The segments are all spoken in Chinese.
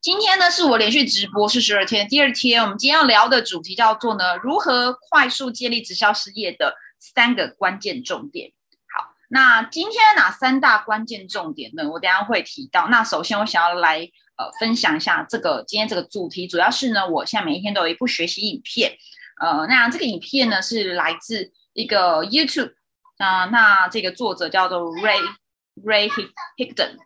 今天呢是我连续直播是十二天，第二天我们今天要聊的主题叫做呢如何快速建立直销事业的三个关键重点。好，那今天哪三大关键重点呢？我等下会提到。那首先我想要来呃分享一下这个今天这个主题，主要是呢我现在每一天都有一部学习影片，呃，那这个影片呢是来自一个 YouTube 啊，那这个作者叫做 Ray Ray Higdon。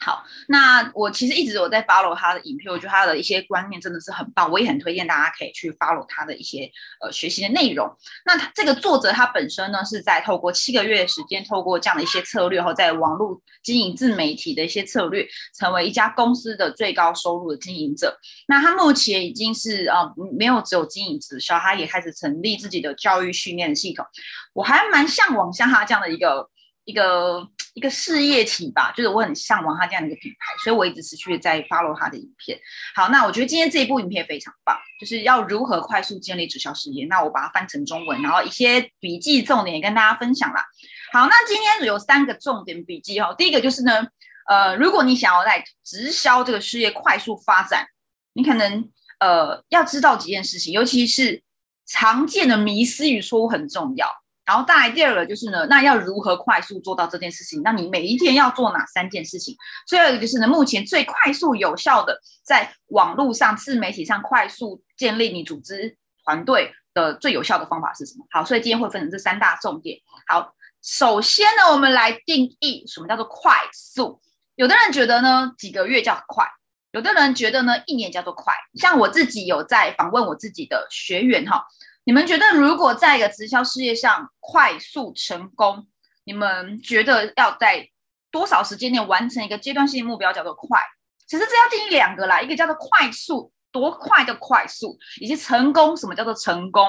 好，那我其实一直有在 follow 他的影片，我觉得他的一些观念真的是很棒，我也很推荐大家可以去 follow 他的一些呃学习的内容。那他这个作者他本身呢是在透过七个月的时间，透过这样的一些策略，后在网络经营自媒体的一些策略，成为一家公司的最高收入的经营者。那他目前已经是呃没有只有经营直销，他也开始成立自己的教育训练系统。我还蛮向往像他这样的一个一个。一个事业体吧，就是我很向往他这样的一个品牌，所以我一直持续在 follow 他的影片。好，那我觉得今天这一部影片非常棒，就是要如何快速建立直销事业。那我把它翻成中文，然后一些笔记重点跟大家分享啦。好，那今天有三个重点笔记哈。第一个就是呢，呃，如果你想要在直销这个事业快速发展，你可能呃要知道几件事情，尤其是常见的迷思与错误很重要。然后再来第二个就是呢，那要如何快速做到这件事情？那你每一天要做哪三件事情？最后一个就是呢，目前最快速有效的在网络上自媒体上快速建立你组织团队的最有效的方法是什么？好，所以今天会分成这三大重点。好，首先呢，我们来定义什么叫做快速。有的人觉得呢，几个月叫快；有的人觉得呢，一年叫做快。像我自己有在访问我自己的学员哈。你们觉得，如果在一个直销事业上快速成功，你们觉得要在多少时间内完成一个阶段性目标叫做快？其实这要定义两个啦，一个叫做快速，多快的快速，以及成功，什么叫做成功？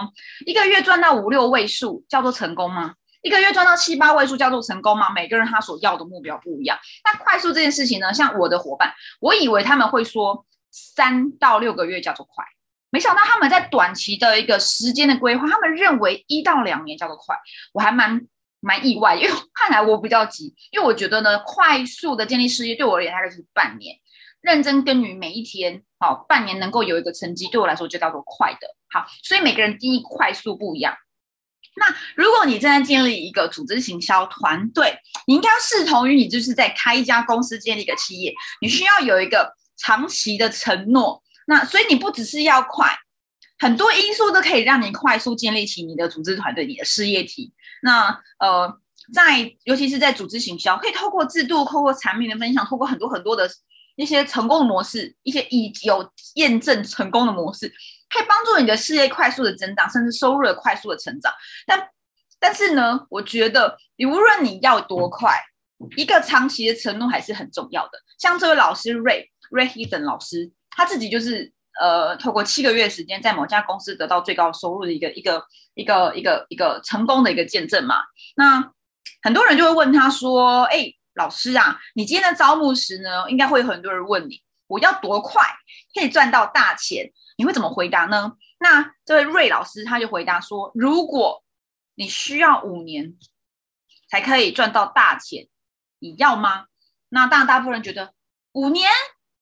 一个月赚到五六位数叫做成功吗？一个月赚到七八位数叫做成功吗？每个人他所要的目标不一样。那快速这件事情呢？像我的伙伴，我以为他们会说三到六个月叫做快。没想到他们在短期的一个时间的规划，他们认为一到两年叫做快，我还蛮蛮意外，因为看来我比较急，因为我觉得呢，快速的建立事业对我而言大概就是半年，认真耕耘每一天，好，半年能够有一个成绩，对我来说就叫做快的。好，所以每个人定义快速不一样。那如果你正在建立一个组织行销团队，你应该视同于你就是在开一家公司建立一个企业，你需要有一个长期的承诺。那所以你不只是要快，很多因素都可以让你快速建立起你的组织团队、你的事业体。那呃，在尤其是在组织行销，可以透过制度、透过产品的分享、透过很多很多的一些成功的模式、一些已有验证成功的模式，可以帮助你的事业快速的增长，甚至收入的快速的成长。但但是呢，我觉得你无论你要多快，一个长期的承诺还是很重要的。像这位老师瑞瑞 h 等老师。他自己就是呃，透过七个月时间，在某家公司得到最高收入的一个一个一个一个一个成功的一个见证嘛。那很多人就会问他说：“哎，老师啊，你今天的招募时呢，应该会有很多人问你，我要多快可以赚到大钱？你会怎么回答呢？”那这位瑞老师他就回答说：“如果你需要五年才可以赚到大钱，你要吗？”那当然，大部分人觉得五年。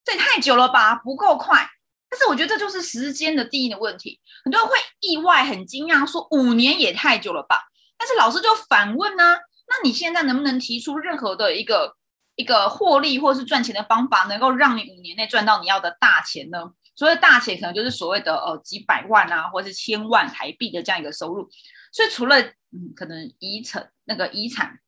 这也太久了吧，不够快。但是我觉得这就是时间的定义的问题。很多人会意外、很惊讶，说五年也太久了吧？但是老师就反问呢：那你现在能不能提出任何的一个一个获利或是赚钱的方法，能够让你五年内赚到你要的大钱呢？所谓大钱，可能就是所谓的呃几百万啊，或者是千万台币的这样一个收入。所以除了嗯，可能遗产那个遗产。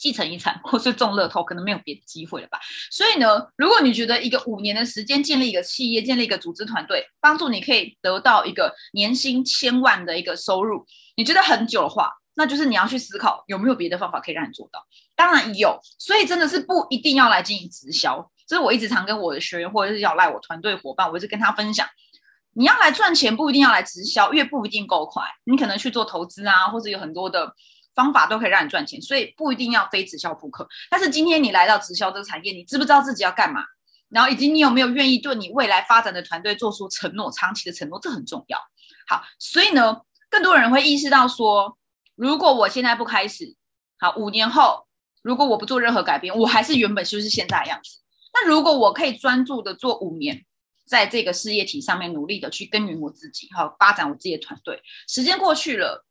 继承遗产或是中乐透，可能没有别的机会了吧。所以呢，如果你觉得一个五年的时间建立一个企业、建立一个组织团队，帮助你可以得到一个年薪千万的一个收入，你觉得很久的话，那就是你要去思考有没有别的方法可以让你做到。当然有，所以真的是不一定要来经营直销。这是我一直常跟我的学员或者是要赖我团队伙伴，我一直跟他分享，你要来赚钱，不一定要来直销，因为不一定够快。你可能去做投资啊，或者有很多的。方法都可以让你赚钱，所以不一定要非直销不可。但是今天你来到直销这个产业，你知不知道自己要干嘛？然后以及你有没有愿意对你未来发展的团队做出承诺，长期的承诺，这很重要。好，所以呢，更多人会意识到说，如果我现在不开始，好，五年后如果我不做任何改变，我还是原本就是现在的样子，那如果我可以专注的做五年，在这个事业体上面努力的去耕耘我自己，哈，发展我自己的团队。时间过去了，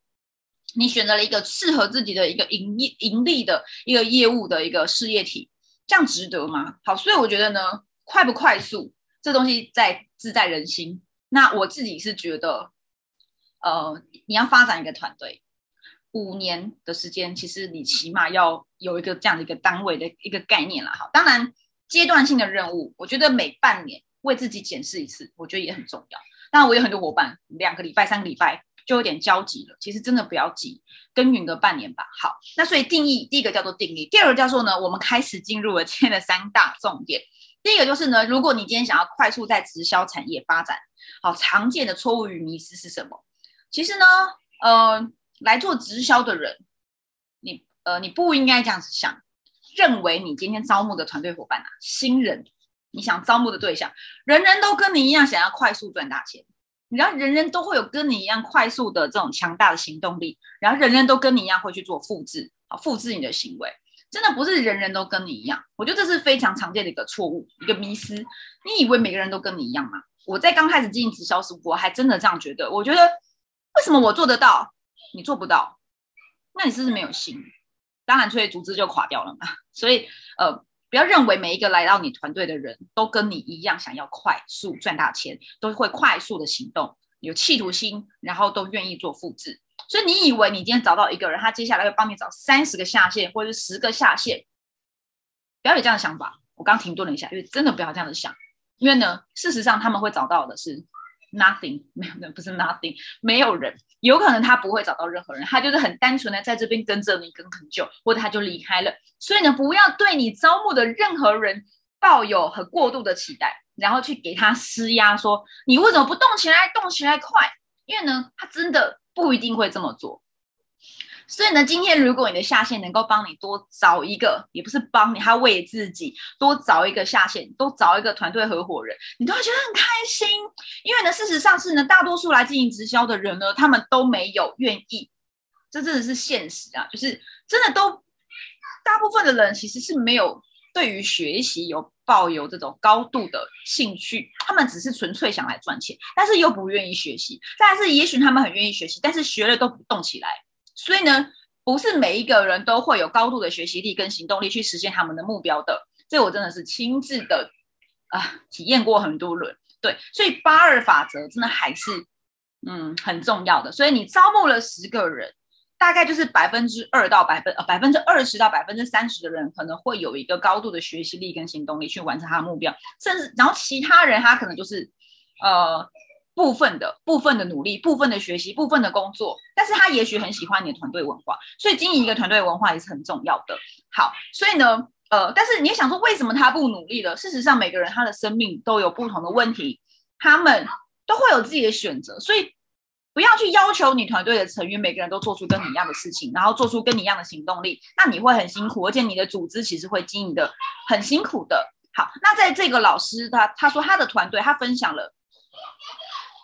你选择了一个适合自己的一个盈利盈利的一个业务的一个事业体，这样值得吗？好，所以我觉得呢，快不快速这东西在自在人心。那我自己是觉得，呃，你要发展一个团队，五年的时间，其实你起码要有一个这样的一个单位的一个概念了。哈，当然阶段性的任务，我觉得每半年。为自己检视一次，我觉得也很重要。那我有很多伙伴，两个礼拜、三个礼拜就有点焦急了。其实真的不要急，耕耘个半年吧。好，那所以定义第一个叫做定义，第二个叫做呢，我们开始进入了今天的三大重点。第一个就是呢，如果你今天想要快速在直销产业发展，好，常见的错误与迷失是什么？其实呢，呃，来做直销的人，你呃，你不应该这样子想，认为你今天招募的团队伙伴啊，新人。你想招募的对象，人人都跟你一样想要快速赚大钱，然后人人都会有跟你一样快速的这种强大的行动力，然后人人都跟你一样会去做复制啊，复制你的行为，真的不是人人都跟你一样。我觉得这是非常常见的一个错误，一个迷思。你以为每个人都跟你一样吗？我在刚开始进行直销时，我还真的这样觉得。我觉得为什么我做得到，你做不到？那你是不是没有心？当然，所以组织就垮掉了嘛。所以，呃。不要认为每一个来到你团队的人都跟你一样想要快速赚大钱，都会快速的行动，有企图心，然后都愿意做复制。所以你以为你今天找到一个人，他接下来会帮你找三十个下线或者是十个下线，不要有这样的想法。我刚停顿了一下，因为真的不要这样子想，因为呢，事实上他们会找到的是。Nothing，没有，那不是 Nothing，没有人，有可能他不会找到任何人，他就是很单纯的在这边跟着你跟很久，或者他就离开了。所以呢，不要对你招募的任何人抱有很过度的期待，然后去给他施压，说你为什么不动起来，动起来快？因为呢，他真的不一定会这么做。所以呢，今天如果你的下线能够帮你多找一个，也不是帮你，他为自己多找一个下线，多找一个团队合伙人，你都会觉得很开心。因为呢，事实上是呢，大多数来经营直销的人呢，他们都没有愿意，这真的是现实啊，就是真的都，大部分的人其实是没有对于学习有抱有这种高度的兴趣，他们只是纯粹想来赚钱，但是又不愿意学习。但是也许他们很愿意学习，但是学了都不动起来。所以呢，不是每一个人都会有高度的学习力跟行动力去实现他们的目标的。这我真的是亲自的啊，体验过很多轮。对，所以八二法则真的还是嗯很重要的。所以你招募了十个人，大概就是百分之二到百分呃百分之二十到百分之三十的人可能会有一个高度的学习力跟行动力去完成他的目标，甚至然后其他人他可能就是呃。部分的部分的努力，部分的学习，部分的工作，但是他也许很喜欢你的团队文化，所以经营一个团队文化也是很重要的。好，所以呢，呃，但是你也想说，为什么他不努力了？事实上，每个人他的生命都有不同的问题，他们都会有自己的选择，所以不要去要求你团队的成员每个人都做出跟你一样的事情，然后做出跟你一样的行动力，那你会很辛苦，而且你的组织其实会经营的很辛苦的。好，那在这个老师他他说他的团队他分享了。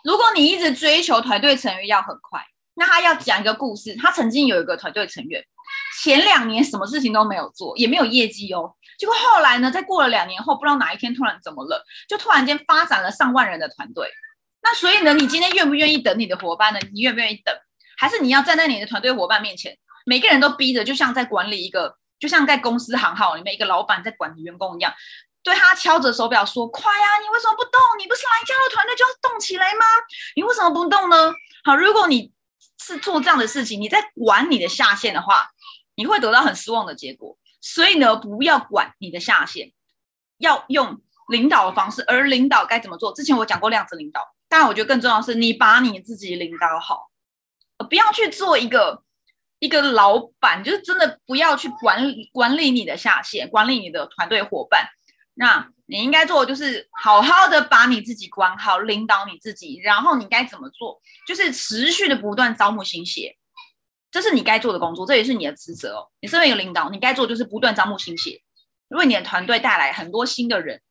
如果你一直追求团队成员要很快，那他要讲一个故事。他曾经有一个团队成员，前两年什么事情都没有做，也没有业绩哦。结果后来呢，在过了两年后，不知道哪一天突然怎么了，就突然间发展了上万人的团队。那所以呢，你今天愿不愿意等你的伙伴呢？你愿不愿意等？还是你要站在你的团队伙伴面前，每个人都逼着，就像在管理一个，就像在公司行号里面一个老板在管理员工一样。对他敲着手表说：“快呀，你为什么不动？你不是来加入团队就要动起来吗？你为什么不动呢？”好，如果你是做这样的事情，你在管你的下线的话，你会得到很失望的结果。所以呢，不要管你的下线，要用领导的方式。而领导该怎么做？之前我讲过量子领导，当然我觉得更重要的是你把你自己领导好，不要去做一个一个老板，就是真的不要去管理管理你的下线，管理你的团队伙伴。那你应该做的就是好好的把你自己管好，领导你自己，然后你该怎么做？就是持续的不断招募新血，这是你该做的工作，这也是你的职责哦。你身为一个领导，你该做就是不断招募新血，为你的团队带来很多新的人，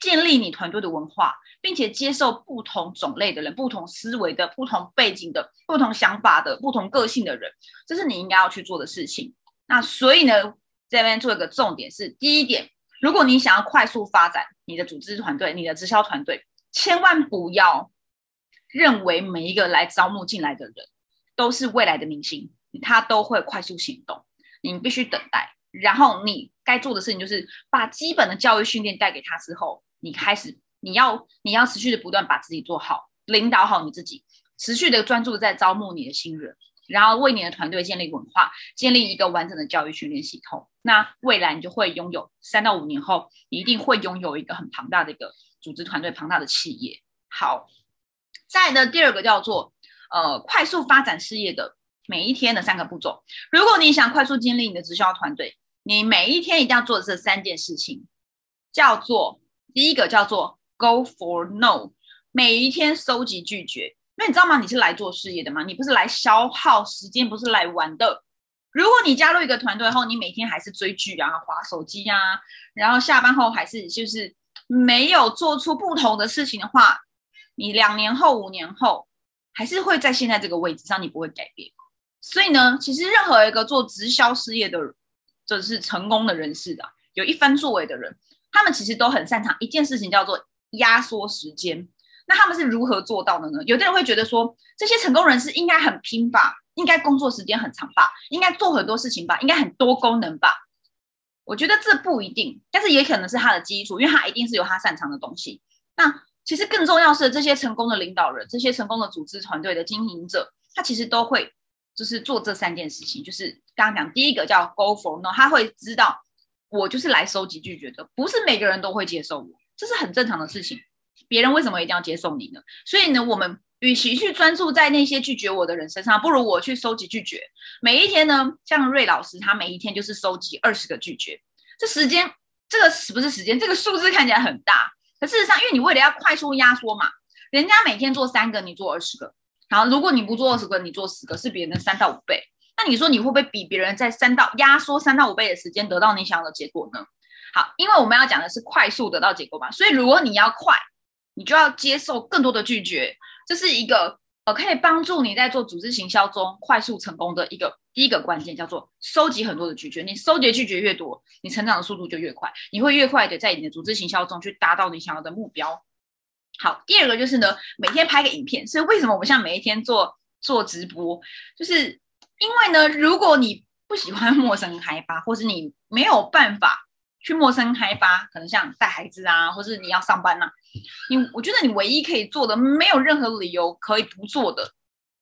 建立你团队的文化，并且接受不同种类的人、不同思维的、不同背景的、不同想法的、不同个性的人，这是你应该要去做的事情。那所以呢，这边做一个重点是，第一点。如果你想要快速发展你的组织团队、你的直销团队，千万不要认为每一个来招募进来的人都是未来的明星，他都会快速行动。你必须等待，然后你该做的事情就是把基本的教育训练带给他之后，你开始你要你要持续的不断把自己做好，领导好你自己，持续的专注在招募你的新人。然后为你的团队建立文化，建立一个完整的教育训练系统。那未来你就会拥有三到五年后，你一定会拥有一个很庞大的一个组织团队、庞大的企业。好，再的第二个叫做呃快速发展事业的每一天的三个步骤。如果你想快速建立你的直销团队，你每一天一定要做这三件事情，叫做第一个叫做 Go for No，每一天收集拒绝。那你知道吗？你是来做事业的吗？你不是来消耗时间，不是来玩的。如果你加入一个团队后，你每天还是追剧啊、划手机啊，然后下班后还是就是没有做出不同的事情的话，你两年后、五年后还是会在现在这个位置上，你不会改变。所以呢，其实任何一个做直销事业的，就是成功的人士的，有一番作为的人，他们其实都很擅长一件事情，叫做压缩时间。那他们是如何做到的呢？有的人会觉得说，这些成功人士应该很拼吧，应该工作时间很长吧，应该做很多事情吧，应该很多功能吧。我觉得这不一定，但是也可能是他的基础，因为他一定是有他擅长的东西。那其实更重要是，这些成功的领导人，这些成功的组织团队的经营者，他其实都会就是做这三件事情，就是刚刚讲第一个叫 Go for No，他会知道我就是来收集拒绝的，不是每个人都会接受我，这是很正常的事情。别人为什么一定要接受你呢？所以呢，我们与其去专注在那些拒绝我的人身上，不如我去收集拒绝。每一天呢，像瑞老师，他每一天就是收集二十个拒绝。这时间，这个是不是时间？这个数字看起来很大，可事实上，因为你为了要快速压缩嘛，人家每天做三个，你做二十个。好，如果你不做二十个，你做十个，是别人的三到五倍。那你说你会不会比别人在三到压缩三到五倍的时间得到你想要的结果呢？好，因为我们要讲的是快速得到结果嘛，所以如果你要快。你就要接受更多的拒绝，这是一个呃可以帮助你在做组织行销中快速成功的一个第一个关键，叫做收集很多的拒绝。你收集拒绝越多，你成长的速度就越快，你会越快的在你的组织行销中去达到你想要的目标。好，第二个就是呢，每天拍个影片。所以为什么我们像每一天做做直播，就是因为呢，如果你不喜欢 陌生开发，或是你没有办法。去陌生开发，可能像带孩子啊，或是你要上班呐，你我觉得你唯一可以做的，没有任何理由可以不做的，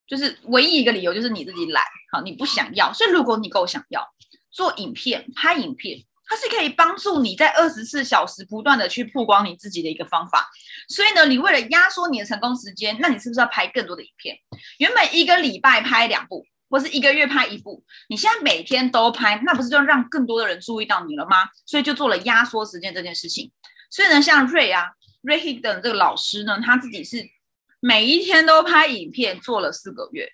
就是唯一一个理由就是你自己懒，好，你不想要。所以如果你够想要做影片、拍影片，它是可以帮助你在二十四小时不断的去曝光你自己的一个方法。所以呢，你为了压缩你的成功时间，那你是不是要拍更多的影片？原本一个礼拜拍两部。或是一个月拍一部，你现在每天都拍，那不是就让更多的人注意到你了吗？所以就做了压缩时间这件事情。所以呢，像瑞啊，瑞 Hidden 这个老师呢，他自己是每一天都拍影片，做了四个月。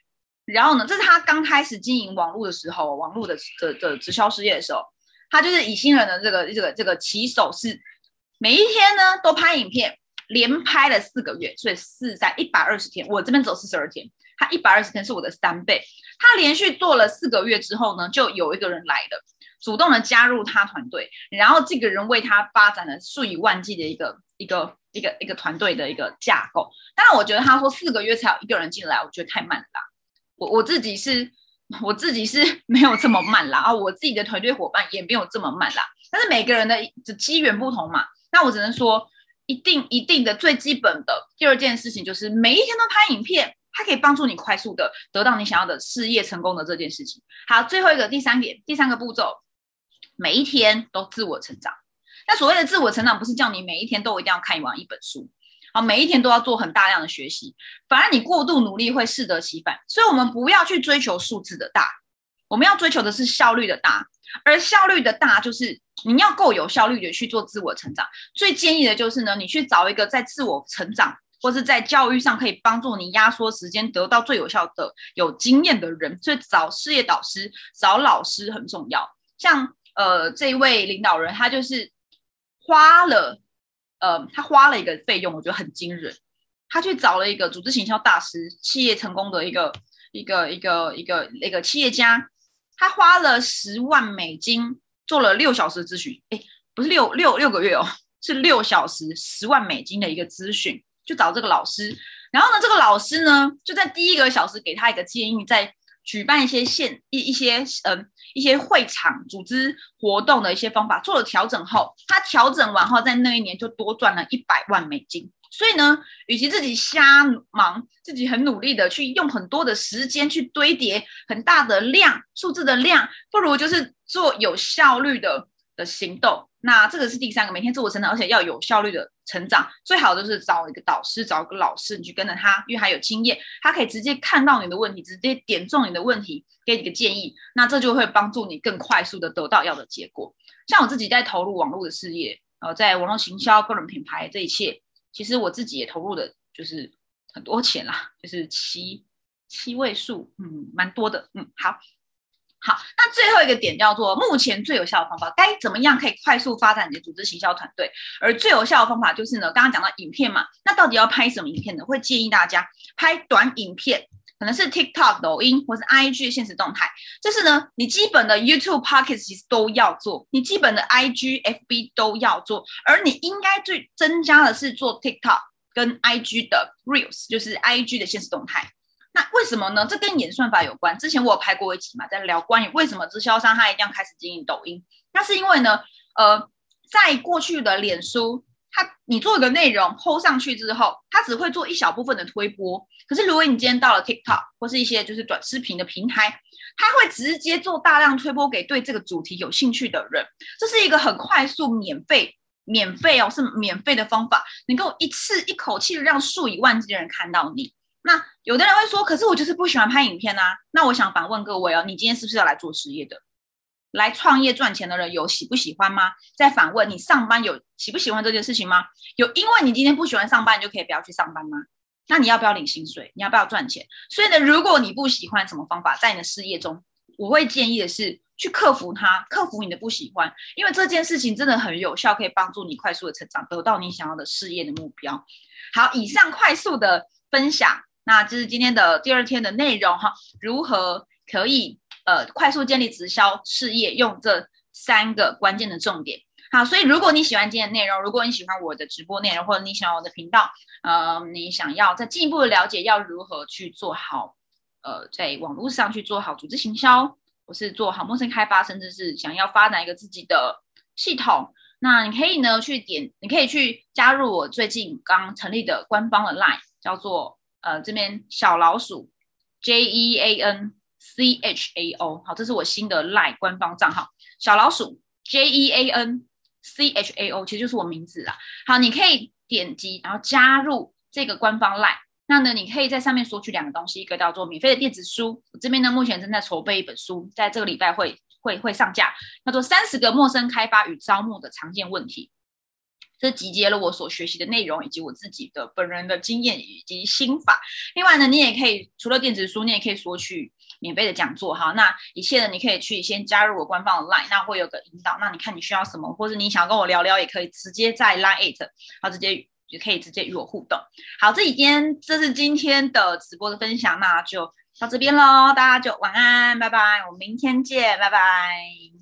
然后呢，这是他刚开始经营网络的时候，网络的的的直销事业的时候，他就是以新人的这个这个这个起手是每一天呢都拍影片，连拍了四个月，所以四在一百二十天，我这边走四十二天。他一百二十天是我的三倍。他连续做了四个月之后呢，就有一个人来了，主动的加入他团队，然后这个人为他发展了数以万计的一个一个一个一个团队的一个架构。当然，我觉得他说四个月才有一个人进来，我觉得太慢了。我我自己是，我自己是 没有这么慢啦，啊，我自己的团队伙伴也没有这么慢啦。但是每个人的机缘不同嘛，那我只能说，一定一定的最基本的第二件事情就是每一天都拍影片。它可以帮助你快速的得到你想要的事业成功的这件事情。好，最后一个第三点，第三个步骤，每一天都自我成长。那所谓的自我成长，不是叫你每一天都一定要看完一本书，好，每一天都要做很大量的学习，反而你过度努力会适得其反。所以，我们不要去追求数字的大，我们要追求的是效率的大。而效率的大，就是你要够有效率的去做自我成长。最建议的就是呢，你去找一个在自我成长。或是在教育上可以帮助你压缩时间，得到最有效的、有经验的人，所以找事业导师、找老师很重要。像呃这一位领导人，他就是花了呃他花了一个费用，我觉得很惊人。他去找了一个组织行销大师、企业成功的一个一个一个一个一个企业家，他花了十万美金做了六小时咨询。哎。不是六六六个月哦，是六小时十万美金的一个咨询，就找这个老师。然后呢，这个老师呢就在第一个小时给他一个建议，在举办一些现一一些嗯一些会场组织活动的一些方法做了调整后，他调整完后，在那一年就多赚了一百万美金。所以呢，与其自己瞎忙，自己很努力的去用很多的时间去堆叠很大的量数字的量，不如就是做有效率的的行动。那这个是第三个，每天自我成长，而且要有效率的成长。最好就是找一个导师，找一个老师，你去跟着他，因为他有经验，他可以直接看到你的问题，直接点中你的问题，给你个建议。那这就会帮助你更快速的得到要的结果。像我自己在投入网络的事业，呃，在网络行销、个人品牌这一切。其实我自己也投入的，就是很多钱啦，就是七七位数，嗯，蛮多的，嗯，好，好，那最后一个点叫做目前最有效的方法，该怎么样可以快速发展你的组织行销团队？而最有效的方法就是呢，刚刚讲到影片嘛，那到底要拍什么影片呢？会建议大家拍短影片，可能是 TikTok、抖音或是 IG 现实动态，就是呢，你基本的 YouTube、Pockets 其实都要做，你基本的 IG、FB 都要做，而你应该最增加的是做 TikTok 跟 IG 的 Reels，就是 IG 的现实动态。那为什么呢？这跟演算法有关。之前我有拍过一集嘛，在聊关于为什么直销商他一定要开始经营抖音。那是因为呢，呃，在过去的脸书。他，你做一个内容 hold 上去之后，他只会做一小部分的推播。可是如果你今天到了 TikTok 或是一些就是短视频的平台，他会直接做大量推播给对这个主题有兴趣的人。这是一个很快速、免费、免费哦，是免费的方法，能够一次一口气让数以万计的人看到你。那有的人会说，可是我就是不喜欢拍影片啊。那我想反问各位哦，你今天是不是要来做事业的？来创业赚钱的人有喜不喜欢吗？再反问你上班有喜不喜欢这件事情吗？有因为你今天不喜欢上班，你就可以不要去上班吗？那你要不要领薪水？你要不要赚钱？所以呢，如果你不喜欢什么方法，在你的事业中，我会建议的是去克服它，克服你的不喜欢，因为这件事情真的很有效，可以帮助你快速的成长，得到你想要的事业的目标。好，以上快速的分享，那这是今天的第二天的内容哈，如何可以？呃，快速建立直销事业，用这三个关键的重点。好，所以如果你喜欢今天的内容，如果你喜欢我的直播内容，或者你喜欢我的频道，呃，你想要再进一步的了解要如何去做好，呃，在网络上去做好组织行销，或是做好陌生开发，甚至是想要发展一个自己的系统，那你可以呢去点，你可以去加入我最近刚成立的官方的 Line，叫做呃这边小老鼠 J E A N。C H A O，好，这是我新的 Line 官方账号，小老鼠 J E A N C H A O，其实就是我名字啦。好，你可以点击然后加入这个官方 Line，那呢，你可以在上面索取两个东西，一个叫做免费的电子书，我这边呢目前正在筹备一本书，在这个礼拜会会会上架，叫做三十个陌生开发与招募的常见问题。这集结了我所学习的内容，以及我自己的本人的经验以及心法。另外呢，你也可以除了电子书，你也可以索取免费的讲座哈。那一切呢，你可以去先加入我官方的 Line，那会有个引导。那你看你需要什么，或者你想跟我聊聊，也可以直接在 Line it，好，直接也可以直接与我互动。好，这几天这是今天的直播的分享，那就到这边喽。大家就晚安，拜拜，我们明天见，拜拜。